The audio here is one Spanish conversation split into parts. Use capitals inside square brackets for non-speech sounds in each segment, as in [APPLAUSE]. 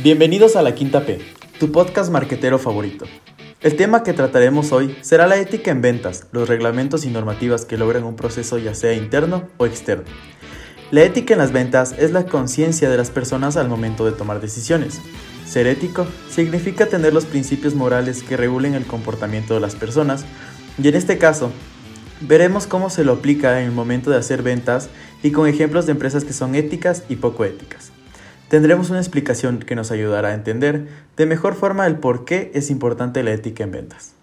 Bienvenidos a La Quinta P, tu podcast marquetero favorito. El tema que trataremos hoy será la ética en ventas, los reglamentos y normativas que logran un proceso ya sea interno o externo. La ética en las ventas es la conciencia de las personas al momento de tomar decisiones. Ser ético significa tener los principios morales que regulen el comportamiento de las personas y en este caso veremos cómo se lo aplica en el momento de hacer ventas y con ejemplos de empresas que son éticas y poco éticas tendremos una explicación que nos ayudará a entender de mejor forma el por qué es importante la ética en ventas.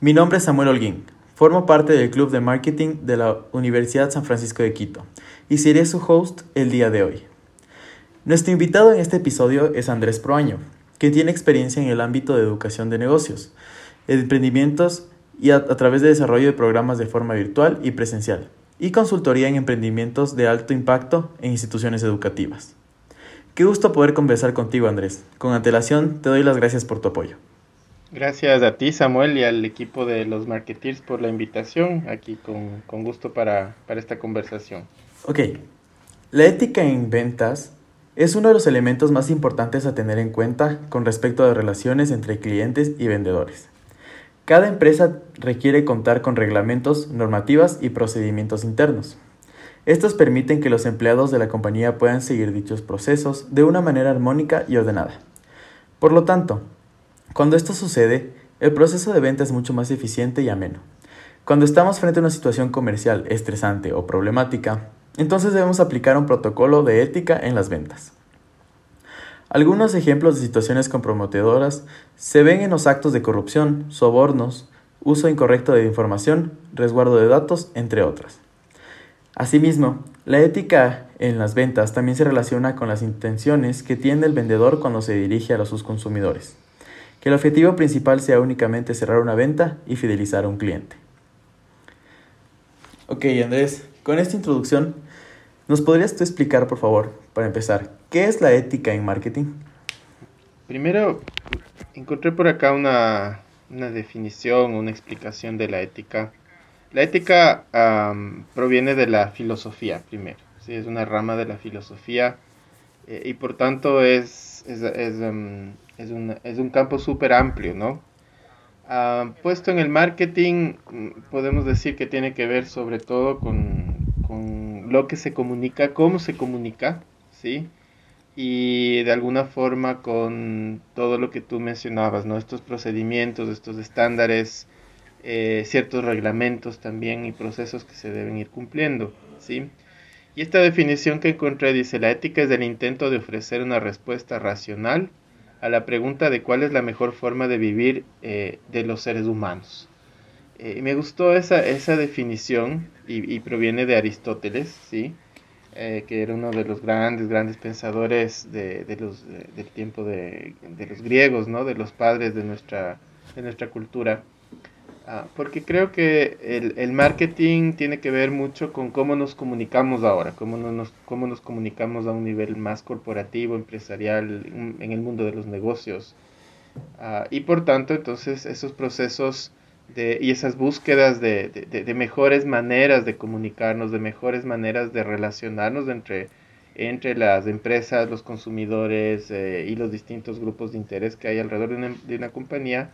Mi nombre es Samuel Holguín, formo parte del Club de Marketing de la Universidad San Francisco de Quito y seré su host el día de hoy. Nuestro invitado en este episodio es Andrés Proaño, que tiene experiencia en el ámbito de educación de negocios, emprendimientos y a, través de desarrollo de programas de forma virtual y presencial, y consultoría en emprendimientos de alto impacto en instituciones educativas. Qué gusto poder conversar contigo, Andrés. Con antelación, te doy las gracias por tu apoyo. Gracias a ti, Samuel, y al equipo de los Marketeers por la invitación. Aquí con, con gusto para, para esta conversación. Ok. La ética en ventas es uno de los elementos más importantes a tener en cuenta con respecto a las relaciones entre clientes y vendedores. Cada empresa requiere contar con reglamentos, normativas y procedimientos internos. Estos permiten que los empleados de la compañía puedan seguir dichos procesos de una manera armónica y ordenada. Por lo tanto, cuando esto sucede, el proceso de venta es mucho más eficiente y ameno. Cuando estamos frente a una situación comercial estresante o problemática, entonces debemos aplicar un protocolo de ética en las ventas. Algunos ejemplos de situaciones comprometedoras se ven en los actos de corrupción, sobornos, uso incorrecto de información, resguardo de datos, entre otras. Asimismo, la ética en las ventas también se relaciona con las intenciones que tiene el vendedor cuando se dirige a sus consumidores. Que el objetivo principal sea únicamente cerrar una venta y fidelizar a un cliente. Ok, Andrés, con esta introducción, ¿nos podrías tú explicar, por favor, para empezar, qué es la ética en marketing? Primero, encontré por acá una, una definición, una explicación de la ética la ética proviene de la filosofía primero, ¿sí? es una rama de la filosofía eh, y por tanto es, es, es, un, es un, campo súper amplio, ¿no? puesto en el marketing, mm, podemos decir que tiene que ver sobre todo con, con lo que se comunica, cómo se comunica, ¿sí? y de alguna forma con todo lo que tú mencionabas, ¿no? Estos procedimientos, estos estándares eh, ciertos reglamentos también y procesos que se deben ir cumpliendo, ¿sí? Y esta definición que encontré dice, la ética es el intento de ofrecer una respuesta racional a la pregunta de cuál es la mejor forma de vivir eh, de los seres humanos. Eh, me gustó esa, esa definición y, proviene de Aristóteles, ¿sí? que era uno de los grandes, grandes pensadores de, de los, del tiempo de, de, los griegos, ¿no? de los padres de nuestra, de nuestra cultura. Ah, porque creo que el, el, marketing tiene que ver mucho con cómo nos comunicamos ahora, cómo nos, cómo nos comunicamos a un nivel más corporativo, empresarial, en el mundo de los negocios. Ah, y por tanto, entonces, esos procesos de, y esas búsquedas de, de, de, mejores maneras de comunicarnos, de mejores maneras de relacionarnos entre, entre las empresas, los consumidores eh, y los distintos grupos de interés que hay alrededor de una, una compañía,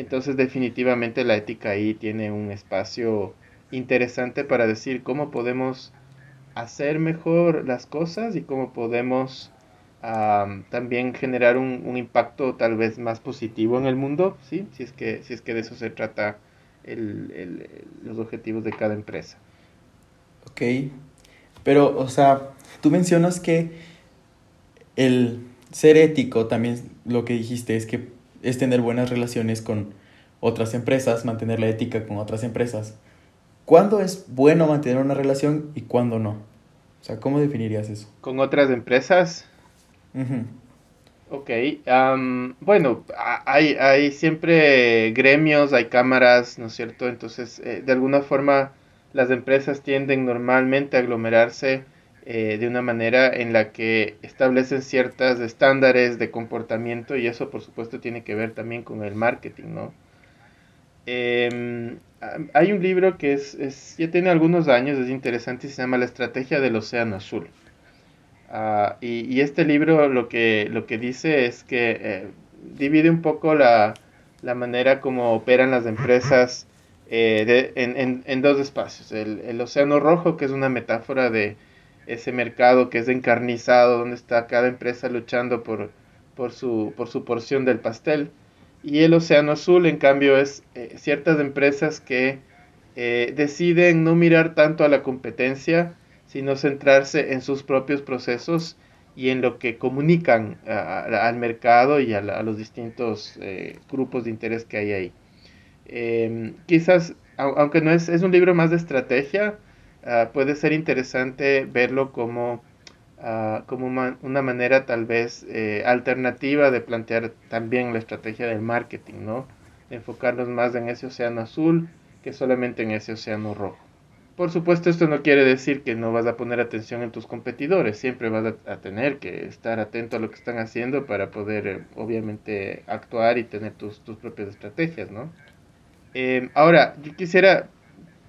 entonces definitivamente la ética ahí tiene un espacio interesante para decir cómo podemos hacer mejor las cosas y cómo podemos también generar un, impacto tal vez más positivo en el mundo, ¿sí? si, es que, si es que de eso se trata el, los objetivos de cada empresa. Ok, pero o sea, tú mencionas que el ser ético, también lo que dijiste es que es tener buenas relaciones con otras empresas, mantener la ética con otras empresas. ¿Cuándo es bueno mantener una relación y cuándo no? O sea, ¿cómo definirías eso? ¿Con otras empresas? Ok, bueno, hay, hay siempre gremios, hay cámaras, ¿no es cierto? Entonces, eh, de alguna forma, las empresas tienden normalmente a aglomerarse eh, de una manera en la que establecen ciertos estándares de comportamiento y eso por supuesto tiene que ver también con el marketing, ¿no? Em, hay un libro que es, ya tiene algunos años, es interesante y se llama La Estrategia del Océano Azul. Ah, y, este libro lo que, lo que dice es que eh, divide un poco la, la, manera como operan las empresas eh, en, en, dos espacios. El, el, océano rojo, que es una metáfora de ese mercado que es encarnizado, donde está cada empresa luchando por, por, su, por su porción del pastel. Y el océano azul, en cambio, es eh, ciertas empresas que deciden no mirar tanto a la competencia, sino centrarse en sus propios procesos y en lo que comunican al mercado y a, los distintos eh, grupos de interés que hay ahí. Em, quizás, aunque no es, es un libro más de estrategia, ah, puede ser interesante verlo como, ah, como una, manera tal vez eh, alternativa de plantear también la estrategia del marketing, ¿no? enfocarnos más en ese océano azul que solamente en ese océano rojo. Por supuesto, esto no quiere decir que no vas a poner atención en tus competidores, siempre vas a, tener que estar atento a lo que están haciendo para poder, eh, obviamente, actuar y tener tus, tus propias estrategias, ¿no? Eh, ahora, yo quisiera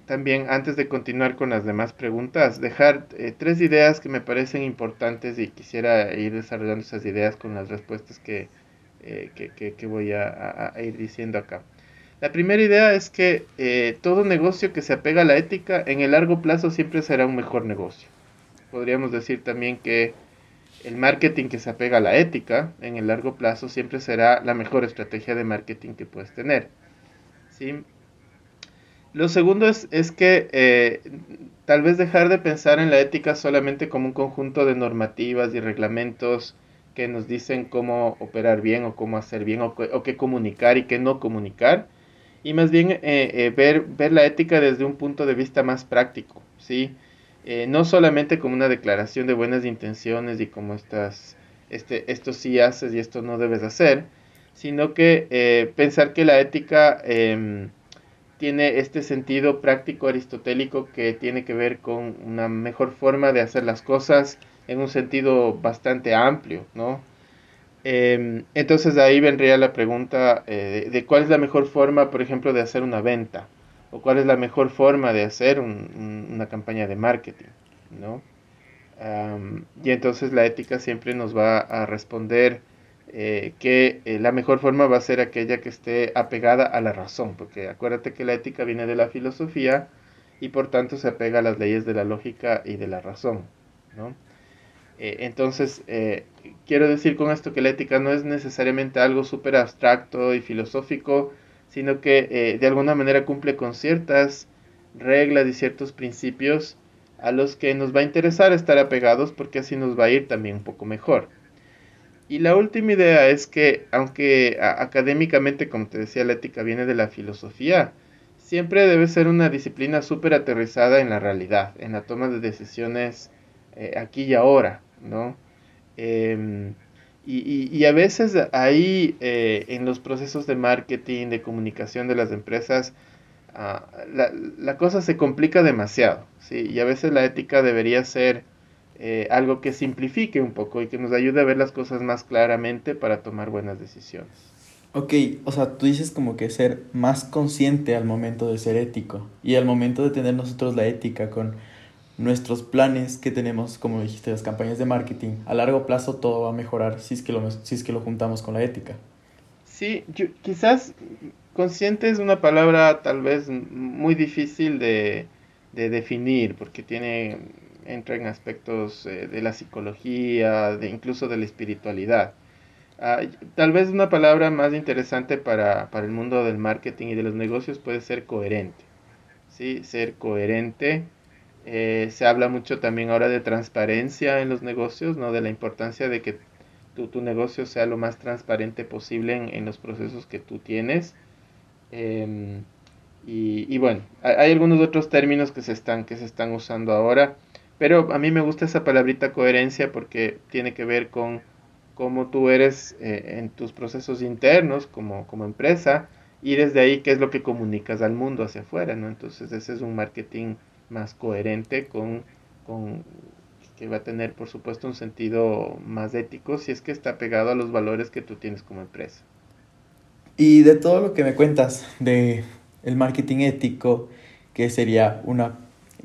también, antes de continuar con las demás preguntas, dejar eh, tres ideas que me parecen importantes y quisiera ir desarrollando esas ideas con las respuestas que, que, que, voy a, a ir diciendo acá. La primera idea es que eh, todo negocio que se apega a la ética en el largo plazo siempre será un mejor negocio. Podríamos decir también que el marketing que se apega a la ética en el largo plazo siempre será la mejor estrategia de marketing que puedes tener. ¿sí? Lo segundo es, es que eh, tal vez dejar de pensar en la ética solamente como un conjunto de normativas y reglamentos que nos dicen cómo operar bien o cómo hacer bien o, o qué comunicar y qué no comunicar y más bien eh, eh, ver, ver la ética desde un punto de vista más práctico, ¿sí? No solamente como una declaración de buenas intenciones y como estas, este, esto sí haces y esto no debes hacer, sino que pensar que la ética em, tiene este sentido práctico aristotélico que tiene que ver con una mejor forma de hacer las cosas en un sentido bastante amplio, ¿no? Em, entonces ahí vendría la pregunta eh, de, cuál es la mejor forma, por ejemplo, de hacer una venta o cuál es la mejor forma de hacer una campaña de marketing, ¿no? y entonces la ética siempre nos va a responder eh, que eh, la mejor forma va a ser aquella que esté apegada a la razón, porque acuérdate que la ética viene de la filosofía y por tanto se apega a las leyes de la lógica y de la razón, ¿no? Eh, entonces, quiero decir con esto que la ética no es necesariamente algo súper abstracto y filosófico, sino que de alguna manera cumple con ciertas reglas y ciertos principios a los que nos va a interesar estar apegados porque así nos va a ir también un poco mejor. Y la última idea es que, aunque académicamente, como te decía, la ética viene de la filosofía, siempre debe ser una disciplina súper aterrizada en la realidad, en la toma de decisiones aquí y ahora. ¿no? Em, y, a veces ahí eh, en los procesos de marketing, de comunicación de las empresas, ah, la, cosa se complica demasiado, ¿sí? Y a veces la ética debería ser eh, algo que simplifique un poco y que nos ayude a ver las cosas más claramente para tomar buenas decisiones. Ok, o sea, tú dices como que ser más consciente al momento de ser ético y al momento de tener nosotros la ética con nuestros planes que tenemos, como dijiste, las campañas de marketing, a largo plazo todo va a mejorar si es que lo, si es que lo juntamos con la ética. Sí, quizás consciente es una palabra tal vez muy difícil de, definir porque tiene entra en aspectos eh, de la psicología, de incluso de la espiritualidad. Tal vez una palabra más interesante para, para, el mundo del marketing y de los negocios puede ser coherente. ¿sí? Ser coherente eh, se habla mucho también ahora de transparencia en los negocios, ¿no? De la importancia de que tu, tu negocio sea lo más transparente posible en, los procesos que tú tienes. Em, y, bueno, hay, algunos otros términos que se, están, que se están usando ahora, pero a mí me gusta esa palabrita coherencia porque tiene que ver con cómo tú eres eh, en tus procesos internos como, como empresa y desde ahí qué es lo que comunicas al mundo hacia afuera, ¿no? Entonces ese es un marketing más coherente con, con que va a tener por supuesto un sentido más ético si es que está pegado a los valores que tú tienes como empresa. Y de todo lo que me cuentas de el marketing ético, que sería una,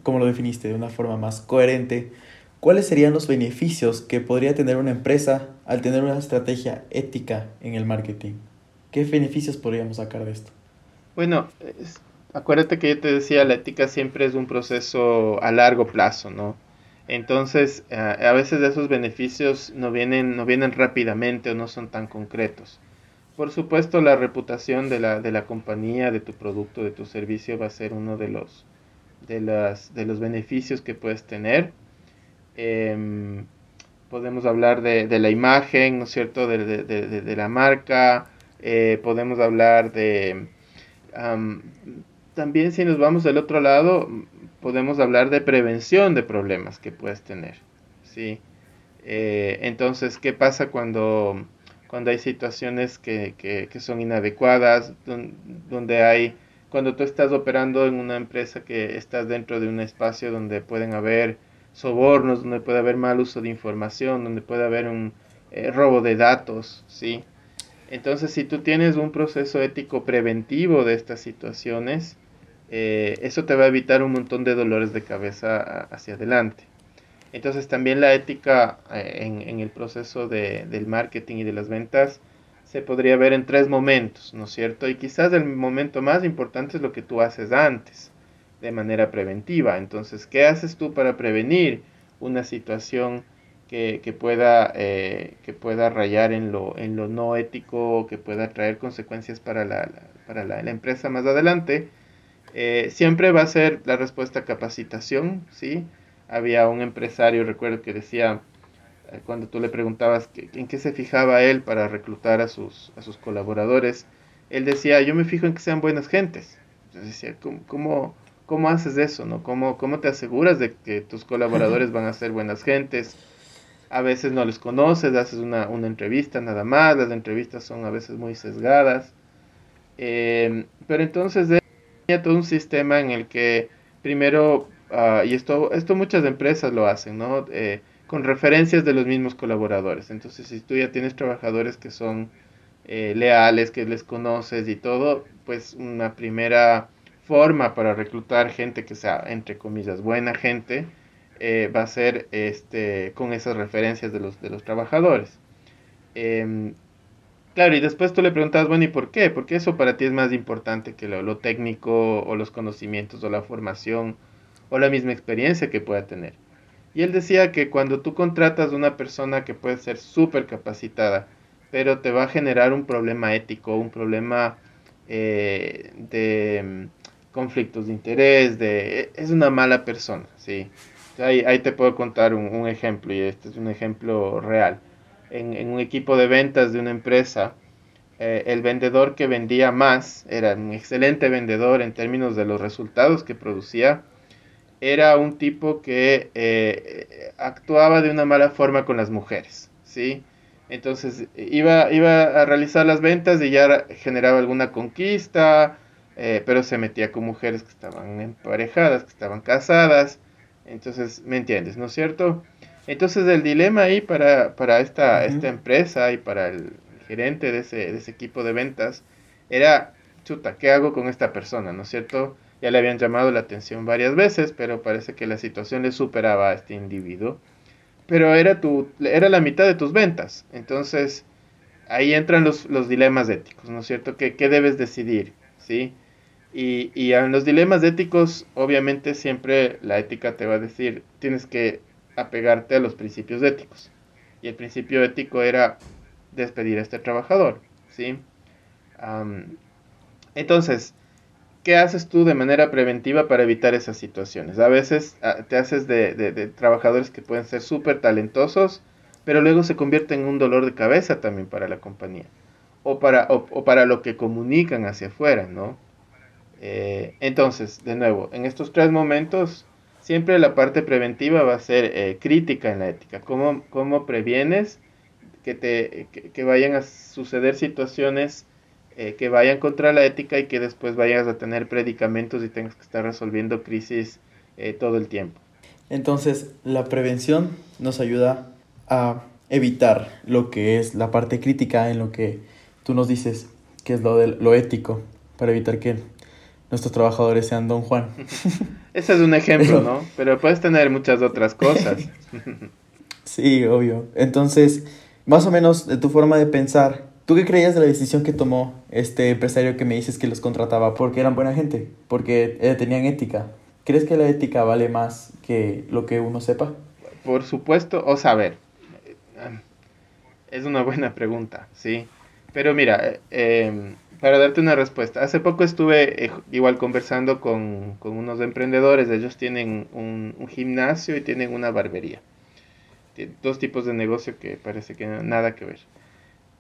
como lo definiste, de una forma más coherente, ¿cuáles serían los beneficios que podría tener una empresa al tener una estrategia ética en el marketing? ¿Qué beneficios podríamos sacar de esto? Bueno, acuérdate que yo te decía, la ética siempre es un proceso a largo plazo, ¿no? Entonces, a veces esos beneficios no vienen, no vienen rápidamente o no son tan concretos. Por supuesto, la reputación de la, de la compañía, de tu producto, de tu servicio va a ser uno de los, de las, de los beneficios que puedes tener. Em, podemos hablar de, de, la imagen, ¿no es cierto?, de, de, de la marca, eh, podemos hablar de... también si nos vamos del otro lado, podemos hablar de prevención de problemas que puedes tener, ¿sí? Eh, entonces, ¿qué pasa cuando cuando hay situaciones que, que, son inadecuadas, donde hay, cuando tú estás operando en una empresa que estás dentro de un espacio donde pueden haber sobornos, donde puede haber mal uso de información, donde puede haber un eh, robo de datos, ¿sí? Entonces, si tú tienes un proceso ético preventivo de estas situaciones, eh, eso te va a evitar un montón de dolores de cabeza hacia adelante. Entonces también la ética eh, en, el proceso de, del marketing y de las ventas se podría ver en tres momentos, ¿no es cierto? Y quizás el momento más importante es lo que tú haces antes, de manera preventiva. Entonces, ¿qué haces tú para prevenir una situación que, pueda, eh, que pueda rayar en lo, en lo no ético, que pueda traer consecuencias para la, para la, empresa más adelante? Eh, siempre va a ser la respuesta capacitación, ¿sí? había un empresario, recuerdo, que decía, cuando tú le preguntabas en qué se fijaba él para reclutar a sus, a sus colaboradores, él decía, yo me fijo en que sean buenas gentes. Entonces decía, ¿cómo, cómo, haces eso? ¿no? ¿Cómo, ¿Cómo te aseguras de que tus colaboradores van a ser buenas gentes? A veces no les conoces, haces una, una entrevista nada más, las entrevistas son a veces muy sesgadas. Eh, pero entonces tenía todo un sistema en el que primero Ah, y esto, esto muchas empresas lo hacen, ¿no? Eh, con referencias de los mismos colaboradores. Entonces, si tú ya tienes trabajadores que son eh, leales, que les conoces y todo, pues una primera forma para reclutar gente que sea, entre comillas, buena gente, eh, va a ser este, con esas referencias de los, de los trabajadores. Em, claro, y después tú le preguntas, bueno, ¿y por qué? Porque eso para ti es más importante que lo, lo técnico o los conocimientos o la formación o la misma experiencia que pueda tener. Y él decía que cuando tú contratas a una persona que puede ser súper capacitada, pero te va a generar un problema ético, un problema eh, de mm, conflictos de interés, de, es una mala persona, ¿sí? Ahí, ahí te puedo contar un, ejemplo, y este es un ejemplo real. En, un equipo de ventas de una empresa, eh, el vendedor que vendía más, era un excelente vendedor en términos de los resultados que producía, era un tipo que eh, actuaba de una mala forma con las mujeres, ¿sí? Entonces iba, iba a realizar las ventas y ya generaba alguna conquista, eh, pero se metía con mujeres que estaban emparejadas, que estaban casadas. Entonces, ¿me entiendes, no es cierto? Entonces el dilema ahí para, para esta, esta empresa y para el gerente de ese, de ese equipo de ventas era, chuta, ¿qué hago con esta persona, no es cierto? Ya le habían llamado la atención varias veces, pero parece que la situación le superaba a este individuo. Pero era, tu, era la mitad de tus ventas. Entonces, ahí entran los, los dilemas éticos, ¿no es cierto? ¿Qué, qué debes decidir? ¿Sí? Y, y en los dilemas éticos, obviamente siempre la ética te va a decir, tienes que apegarte a los principios éticos. Y el principio ético era despedir a este trabajador, ¿sí? entonces, ¿qué haces tú de manera preventiva para evitar esas situaciones? A veces ah, te haces de, trabajadores que pueden ser súper talentosos, pero luego se convierten en un dolor de cabeza también para la compañía. O para, o, para lo que comunican hacia afuera, ¿no? Eh, entonces, de nuevo, en estos tres momentos, siempre la parte preventiva va a ser eh, crítica en la ética. ¿Cómo, cómo previenes que, te, que vayan a suceder situaciones eh, que vayan contra la ética y que después vayas a tener predicamentos y tengas que estar resolviendo crisis eh, todo el tiempo. Entonces, la prevención nos ayuda a evitar lo que es la parte crítica en lo que tú nos dices que es lo, de, lo ético, para evitar que nuestros trabajadores sean Don Juan. [LAUGHS] Ese es un ejemplo, ¿no? Pero puedes tener muchas otras cosas. [LAUGHS] sí, obvio. Entonces, más o menos de tu forma de pensar, ¿tú qué creías de la decisión que tomó este empresario que me dices que los contrataba? Porque eran buena gente, porque eh, tenían ética. ¿Crees que la ética vale más que lo que uno sepa? Por supuesto, o saber. Es una buena pregunta, sí. Pero mira, eh, para darte una respuesta, hace poco estuve eh, igual conversando con, unos emprendedores, ellos tienen un, gimnasio y tienen una barbería. dos tipos de negocio que parece que nada que ver.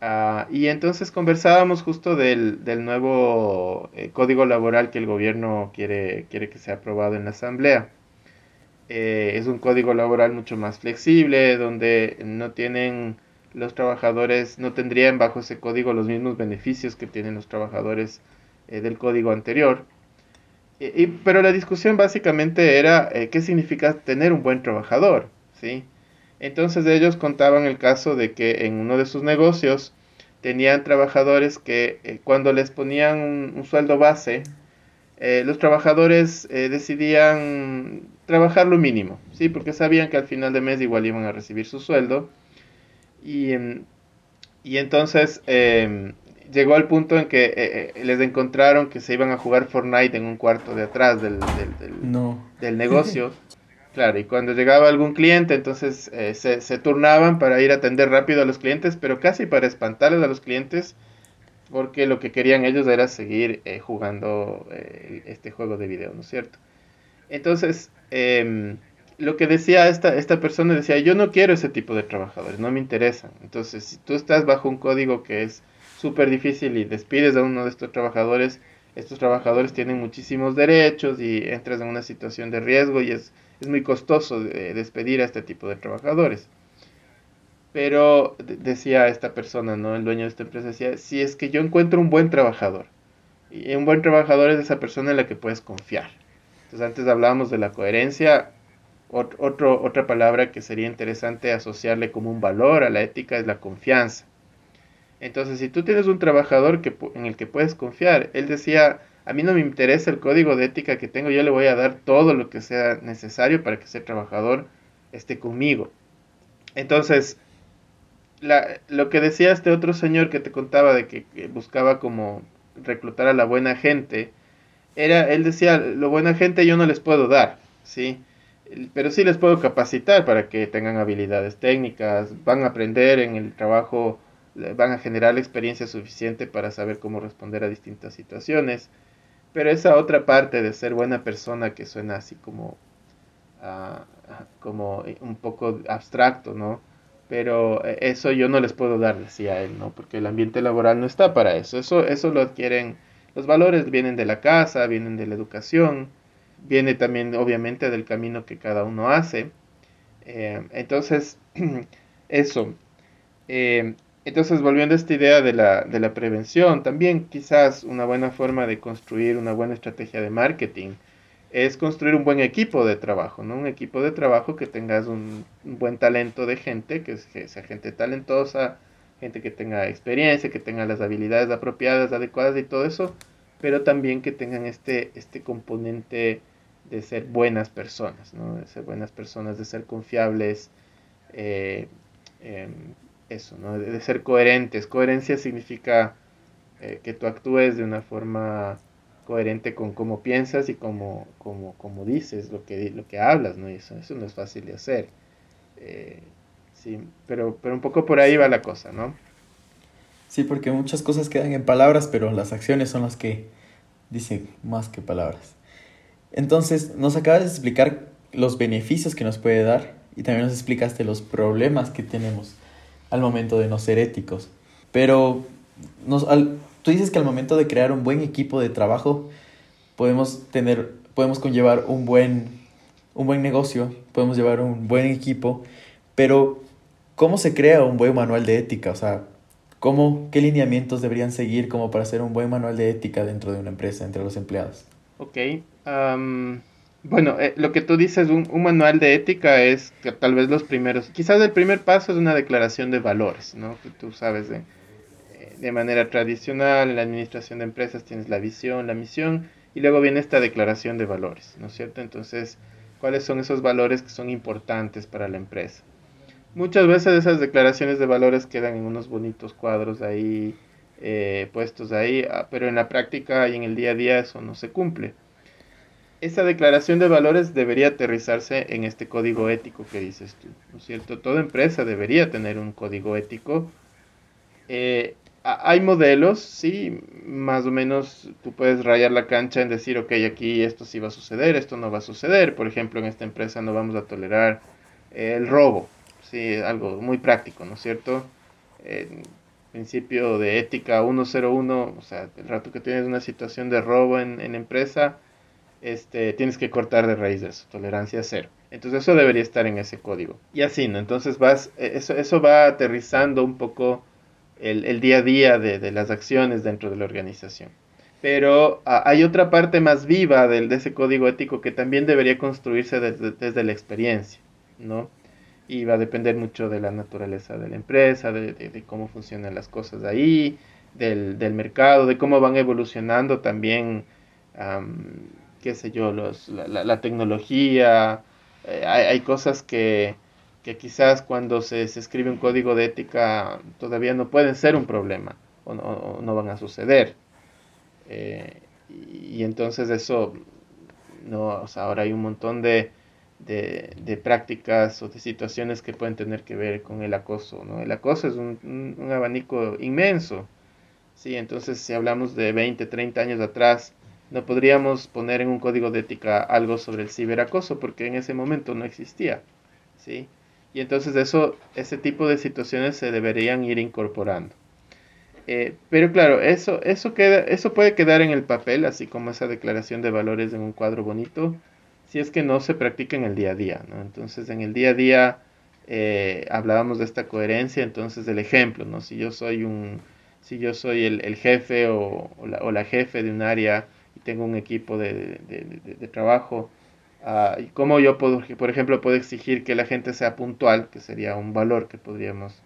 Ah, y entonces conversábamos justo del, nuevo eh, código laboral que el gobierno quiere, quiere que sea aprobado en la asamblea. Eh, es un código laboral mucho más flexible, donde no tienen los trabajadores no tendrían bajo ese código los mismos beneficios que tienen los trabajadores eh, del código anterior. Y, pero la discusión básicamente era qué significa tener un buen trabajador, ¿sí? Entonces ellos contaban el caso de que en uno de sus negocios tenían trabajadores que eh, cuando les ponían un, sueldo base, los trabajadores decidían trabajar lo mínimo, ¿sí? Porque sabían que al final de mes igual iban a recibir su sueldo y, em, y entonces em, llegó al punto en que eh, eh, les encontraron que se iban a jugar Fortnite en un cuarto de atrás del, del, negocio. [LAUGHS] Claro, y cuando llegaba algún cliente, entonces eh, se, se, turnaban para ir a atender rápido a los clientes, pero casi para espantarles a los clientes, porque lo que querían ellos era seguir jugando este juego de video, ¿no es cierto? Entonces, eh, lo que decía esta, esta persona, decía, yo no quiero ese tipo de trabajadores, no me interesan. Entonces, si tú estás bajo un código que es súper difícil y despides a uno de estos trabajadores, estos trabajadores tienen muchísimos derechos y entras en una situación de riesgo y es, es muy costoso despedir a este tipo de trabajadores. Pero decía esta persona, ¿no? El dueño de esta empresa decía, si es que yo encuentro un buen trabajador, y un buen trabajador es esa persona en la que puedes confiar. Entonces antes hablábamos de la coherencia, otro, otra palabra que sería interesante asociarle como un valor a la ética es la confianza. Entonces, si tú tienes un trabajador que, en el que puedes confiar, él decía, a mí no me interesa el código de ética que tengo, yo le voy a dar todo lo que sea necesario para que ese trabajador esté conmigo. Entonces, lo que decía este otro señor que te contaba de que, que, buscaba como reclutar a la buena gente, era, él decía, lo buena gente yo no les puedo dar, ¿sí? pero sí les puedo capacitar para que tengan habilidades técnicas, van a aprender en el trabajo, van a generar la experiencia suficiente para saber cómo responder a distintas situaciones. Pero esa otra parte de ser buena persona que suena así como, ah, como un poco abstracto, ¿no? Pero eh, eso yo no les puedo dar, decía él, ¿no? Porque el ambiente laboral no está para eso. Eso, eso lo adquieren, los valores vienen de la casa, vienen de la educación viene también obviamente del camino que cada uno hace. Eh, entonces, [CLEARS THROAT] eso. Eh, entonces, volviendo a esta idea de la, de la prevención, también quizás una buena forma de construir una buena estrategia de marketing es construir un buen equipo de trabajo, ¿no? Un equipo de trabajo que tengas un, buen talento de gente, que, que, sea gente talentosa, gente que tenga experiencia, que tenga las habilidades apropiadas, adecuadas y todo eso, pero también que tengan este, este componente de ser buenas personas, ¿no? de ser buenas personas, de ser confiables, eh, em, eso, ¿no? de, ser coherentes. Coherencia significa eh, que tú actúes de una forma coherente con cómo piensas y cómo, cómo, dices lo que, lo que hablas, ¿no? Y eso, eso no es fácil de hacer. Eh, sí, pero, pero un poco por ahí va la cosa, ¿no? Sí, porque muchas cosas quedan en palabras, pero las acciones son las que dicen más que palabras. Entonces, nos acabas de explicar los beneficios que nos puede dar y también nos explicaste los problemas que tenemos al momento de no ser éticos. Pero nos, tú dices que al momento de crear un buen equipo de trabajo podemos tener, podemos conllevar un buen, un buen negocio, podemos llevar un buen equipo, pero ¿cómo se crea un buen manual de ética? O sea, ¿cómo, ¿qué lineamientos deberían seguir como para hacer un buen manual de ética dentro de una empresa, entre los empleados? Ok, bueno, eh, lo que tú dices, un, manual de ética es que tal vez los primeros, quizás el primer paso es una declaración de valores, ¿no? Que tú sabes de, eh, de manera tradicional, en la administración de empresas tienes la visión, la misión Y luego viene esta declaración de valores, ¿no es cierto? Entonces, ¿cuáles son esos valores que son importantes para la empresa? Muchas veces esas declaraciones de valores quedan en unos bonitos cuadros ahí, eh, puestos ahí, ah, pero en la práctica y en el día a día eso no se cumple. Esa declaración de valores debería aterrizarse en este código ético que dices tú, ¿no es cierto? Toda empresa debería tener un código ético. Eh, hay modelos, sí, más o menos tú puedes rayar la cancha en decir, ok, aquí esto sí va a suceder, esto no va a suceder. Por ejemplo, en esta empresa no vamos a tolerar el robo, sí, algo muy práctico, ¿no es cierto? principio de ética 101, o sea, el rato que tienes una situación de robo en, en empresa, este, tienes que cortar de raíz de eso, tolerancia cero. Entonces eso debería estar en ese código. Y así, ¿no? Entonces vas, e, eso, eso va aterrizando un poco el, el día a día de, de, las acciones dentro de la organización. Pero hay otra parte más viva del, de ese código ético que también debería construirse desde, desde la experiencia, ¿no? y va a depender mucho de la naturaleza de la empresa, de, de, cómo funcionan las cosas ahí, del, del, mercado, de cómo van evolucionando también, qué sé yo, los, la, la, la tecnología. Eh, hay, hay, cosas que, que quizás cuando se, se, escribe un código de ética todavía no pueden ser un problema o no, no van a suceder. Eh, y, entonces eso, no, ahora hay un montón de de, de, prácticas o de situaciones que pueden tener que ver con el acoso. ¿no? El acoso es un, un, un, abanico inmenso. ¿sí? Entonces, si hablamos de 20, 30 años atrás, no podríamos poner en un código de ética algo sobre el ciberacoso porque en ese momento no existía. ¿sí? Y entonces eso, ese tipo de situaciones se deberían ir incorporando. Eh, pero claro, eso, eso, queda, eso puede quedar en el papel, así como esa declaración de valores en un cuadro bonito, si es que no se practica en el día a día, ¿no? Entonces, en el día a día eh, hablábamos de esta coherencia, entonces del ejemplo, ¿no? Si yo soy un, si yo soy el, el jefe o, o, la, o, la, jefe de un área y tengo un equipo de, de, de, de trabajo, uh, y cómo yo puedo, por ejemplo, puedo exigir que la gente sea puntual, que sería un valor que podríamos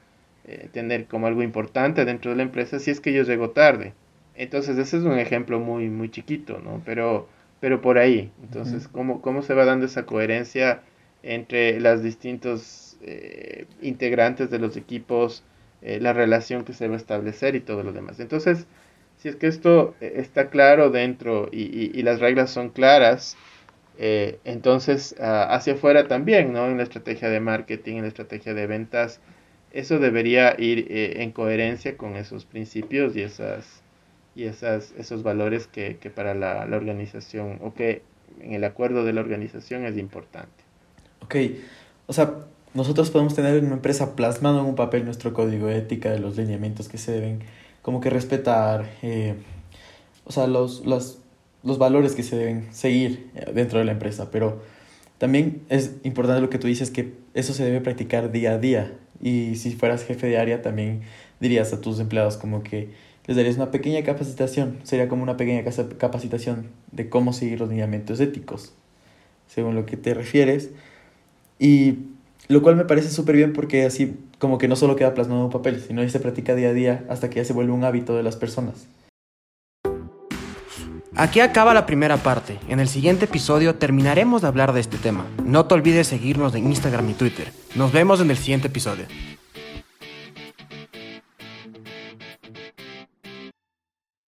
eh, tener como algo importante dentro de la empresa, si es que yo llego tarde. Entonces, ese es un ejemplo muy, muy chiquito, ¿no? Pero pero por ahí. Entonces, uh -huh. ¿cómo, ¿cómo se va dando esa coherencia entre los distintos eh, integrantes de los equipos, eh, la relación que se va a establecer y todo lo demás? Entonces, si es que esto eh, está claro dentro y, y, y las reglas son claras, eh, entonces uh, hacia afuera también, ¿no? En la estrategia de marketing, en la estrategia de ventas, eso debería ir eh, en coherencia con esos principios y esas y esas, esos valores que, que para la, la, organización o que en el acuerdo de la organización es importante. Ok, o sea, nosotros podemos tener en una empresa plasmado en un papel nuestro código de ética de los lineamientos que se deben como que respetar, eh, o sea, los, los, los valores que se deben seguir dentro de la empresa, pero también es importante lo que tú dices, que eso se debe practicar día a día. Y si fueras jefe de área, también dirías a tus empleados como que les darías una pequeña capacitación, sería como una pequeña capacitación de cómo seguir los lineamientos éticos, según lo que te refieres. Y lo cual me parece súper bien porque así como que no solo queda plasmado en un papel, sino que se practica día a día hasta que ya se vuelve un hábito de las personas. Aquí acaba la primera parte. En el siguiente episodio terminaremos de hablar de este tema. No te olvides seguirnos en Instagram y Twitter. Nos vemos en el siguiente episodio.